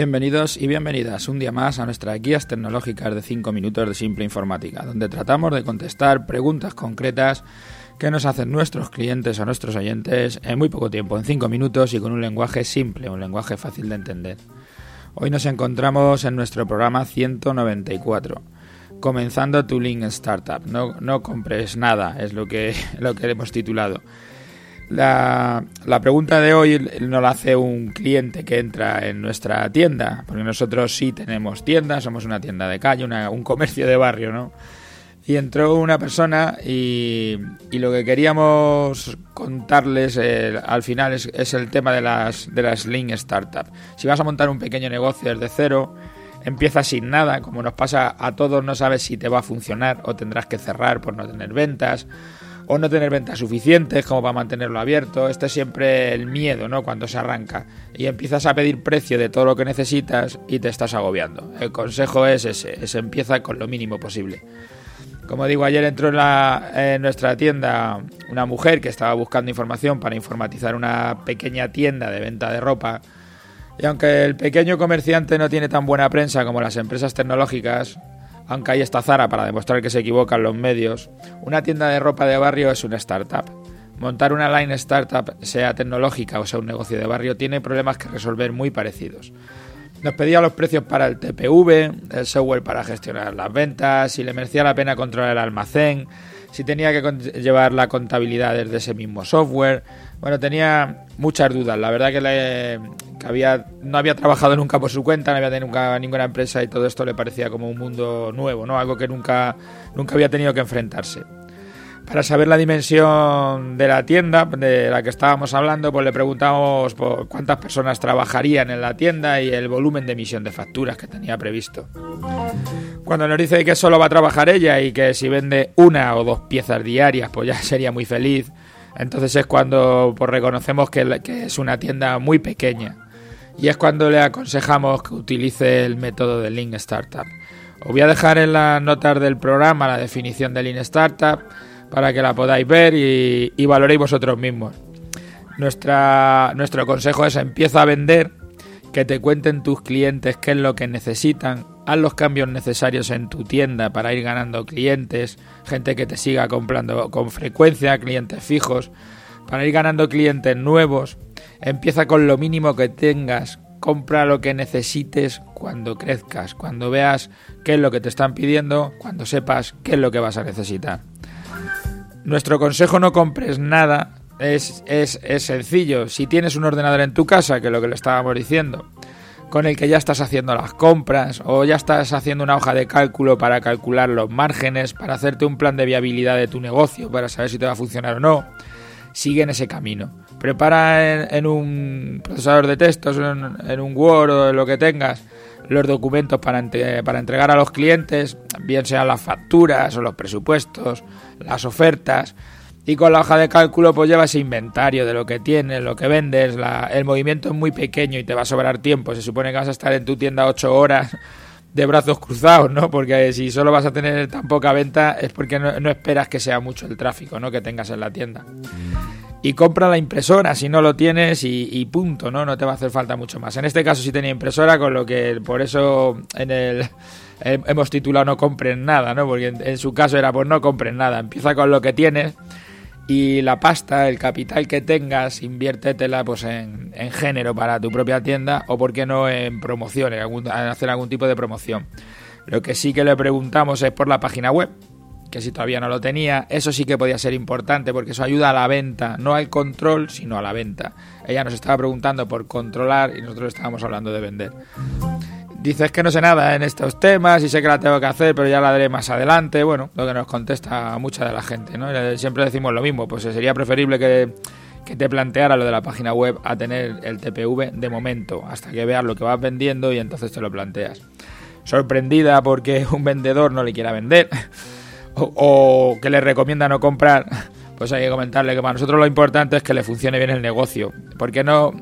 Bienvenidos y bienvenidas un día más a nuestras guías tecnológicas de 5 minutos de simple informática, donde tratamos de contestar preguntas concretas que nos hacen nuestros clientes o nuestros oyentes en muy poco tiempo, en 5 minutos y con un lenguaje simple, un lenguaje fácil de entender. Hoy nos encontramos en nuestro programa 194, comenzando tu link startup. No, no compres nada, es lo que, lo que hemos titulado. La, pregunta de hoy nos la hace un cliente que entra en nuestra tienda, porque nosotros sí tenemos tienda, somos una tienda de calle, un comercio de barrio, ¿no? Y entró una persona y, lo que queríamos contarles eh, al final es, el tema de las, de las Link Startup. Si vas a montar un pequeño negocio desde cero, empieza sin nada, como nos pasa a todos, no sabes si te va a funcionar o tendrás que cerrar por no tener ventas o no tener ventas suficientes como para mantenerlo abierto. Este es siempre el miedo, ¿no? Cuando se arranca y empiezas a pedir precio de todo lo que necesitas y te estás agobiando. El consejo es ese, es empieza con lo mínimo posible. Como digo, ayer entró en, la, en nuestra tienda una mujer que estaba buscando información para informatizar una pequeña tienda de venta de ropa. Y aunque el pequeño comerciante no tiene tan buena prensa como las empresas tecnológicas, aunque ahí está Zara para demostrar que se equivocan los medios, una tienda de ropa de barrio es una startup. Montar una line startup, sea tecnológica o sea un negocio de barrio, tiene problemas que resolver muy parecidos. Nos pedía los precios para el TPV, el software para gestionar las ventas, si le merecía la pena controlar el almacén, si tenía que llevar la contabilidad desde ese mismo software. Bueno, tenía muchas dudas. La verdad que, le, había, no había trabajado nunca por su cuenta, no había tenido nunca ninguna empresa y todo esto le parecía como un mundo nuevo, ¿no? Algo que nunca, nunca había tenido que enfrentarse. Para saber la dimensión de la tienda de la que estábamos hablando, pues le preguntamos cuántas personas trabajarían en la tienda y el volumen de emisión de facturas que tenía previsto. Cuando nos dice que solo va a trabajar ella y que si vende una o dos piezas diarias, pues ya sería muy feliz, entonces es cuando pues, reconocemos que, que es una tienda muy pequeña. Y es cuando le aconsejamos que utilice el método de Lean Startup. Os voy a dejar en las notas del programa la definición de Lean Startup para que la podáis ver y, valoréis vosotros mismos. Nuestro consejo es empieza a vender, que te cuenten tus clientes qué es lo que necesitan, haz los cambios necesarios en tu tienda para ir ganando clientes, gente que te siga comprando con frecuencia, clientes fijos, para ir ganando clientes nuevos, empieza con lo mínimo que tengas, compra lo que necesites cuando crezcas, cuando veas qué es lo que te están pidiendo, cuando sepas qué es lo que vas a necesitar. Nuestro consejo no compres nada es, es, sencillo. Si tienes un ordenador en tu casa, que es lo que le estábamos diciendo, con el que ya estás haciendo las compras o ya estás haciendo una hoja de cálculo para calcular los márgenes, para hacerte un plan de viabilidad de tu negocio, para saber si te va a funcionar o no, sigue en ese camino. Prepara en, un procesador de textos, en, en, un Word o en lo que tengas, los documentos para, para entregar a los clientes, bien sean las facturas o los presupuestos, las ofertas, y con la hoja de cálculo pues llevas inventario de lo que tienes, lo que vendes, el movimiento es muy pequeño y te va a sobrar tiempo, se supone que vas a estar en tu tienda ocho horas de brazos cruzados, ¿no? Porque si solo vas a tener tan poca venta es porque no, no esperas que sea mucho el tráfico, ¿no? Que tengas en la tienda y compra la impresora si no lo tienes y, punto, ¿no? No te va a hacer falta mucho más. En este caso sí tenía impresora, con lo que por eso en el hemos titulado no compren nada, ¿no? Porque en, su caso era pues no compren nada, empieza con lo que tienes y la pasta, el capital que tengas, inviértetela pues en, en género para tu propia tienda o por qué no en promociones, en hacer algún tipo de promoción. Lo que sí que le preguntamos es por la página web que si todavía no lo tenía, eso sí que podía ser importante porque eso ayuda a la venta, no al control, sino a la venta. Ella nos estaba preguntando por controlar y nosotros estábamos hablando de vender. Dices que no sé nada en estos temas y sé que la tengo que hacer, pero ya la daré más adelante. Bueno, lo que nos contesta mucha de la gente, ¿no? Siempre decimos lo mismo, pues sería preferible que, que te planteara lo de la página web a tener el TPV de momento, hasta que veas lo que vas vendiendo y entonces te lo planteas. Sorprendida porque un vendedor no le quiera vender o, que le recomienda no comprar, pues hay que comentarle que para nosotros lo importante es que le funcione bien el negocio. Porque no,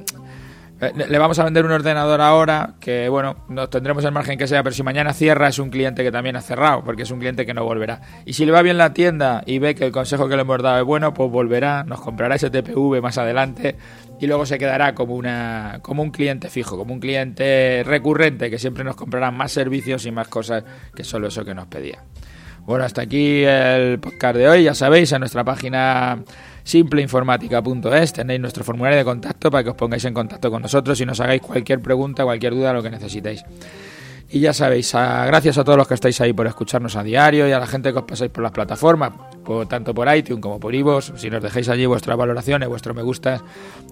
Eh, le vamos a vender un ordenador ahora que, bueno, nos tendremos el margen que sea, pero si mañana cierra es un cliente que también ha cerrado, porque es un cliente que no volverá. Y si le va bien la tienda y ve que el consejo que le hemos dado es bueno, pues volverá, nos comprará ese TPV más adelante y luego se quedará como, una, como un cliente fijo, como un cliente recurrente que siempre nos comprará más servicios y más cosas que solo eso que nos pedía. Bueno, hasta aquí el podcast de hoy. Ya sabéis, en nuestra página simpleinformática.es tenéis nuestro formulario de contacto para que os pongáis en contacto con nosotros y nos hagáis cualquier pregunta, cualquier duda, lo que necesitéis. Y ya sabéis, gracias a todos los que estáis ahí por escucharnos a diario y a la gente que os pasáis por las plataformas, tanto por iTunes como por iVoox, si nos dejáis allí vuestras valoraciones, vuestros me gustas,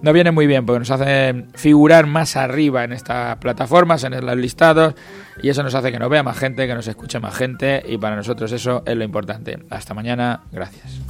nos viene muy bien porque nos hace figurar más arriba en estas plataformas, en los listados, y eso nos hace que nos vea más gente, que nos escuche más gente, y para nosotros eso es lo importante. Hasta mañana, gracias.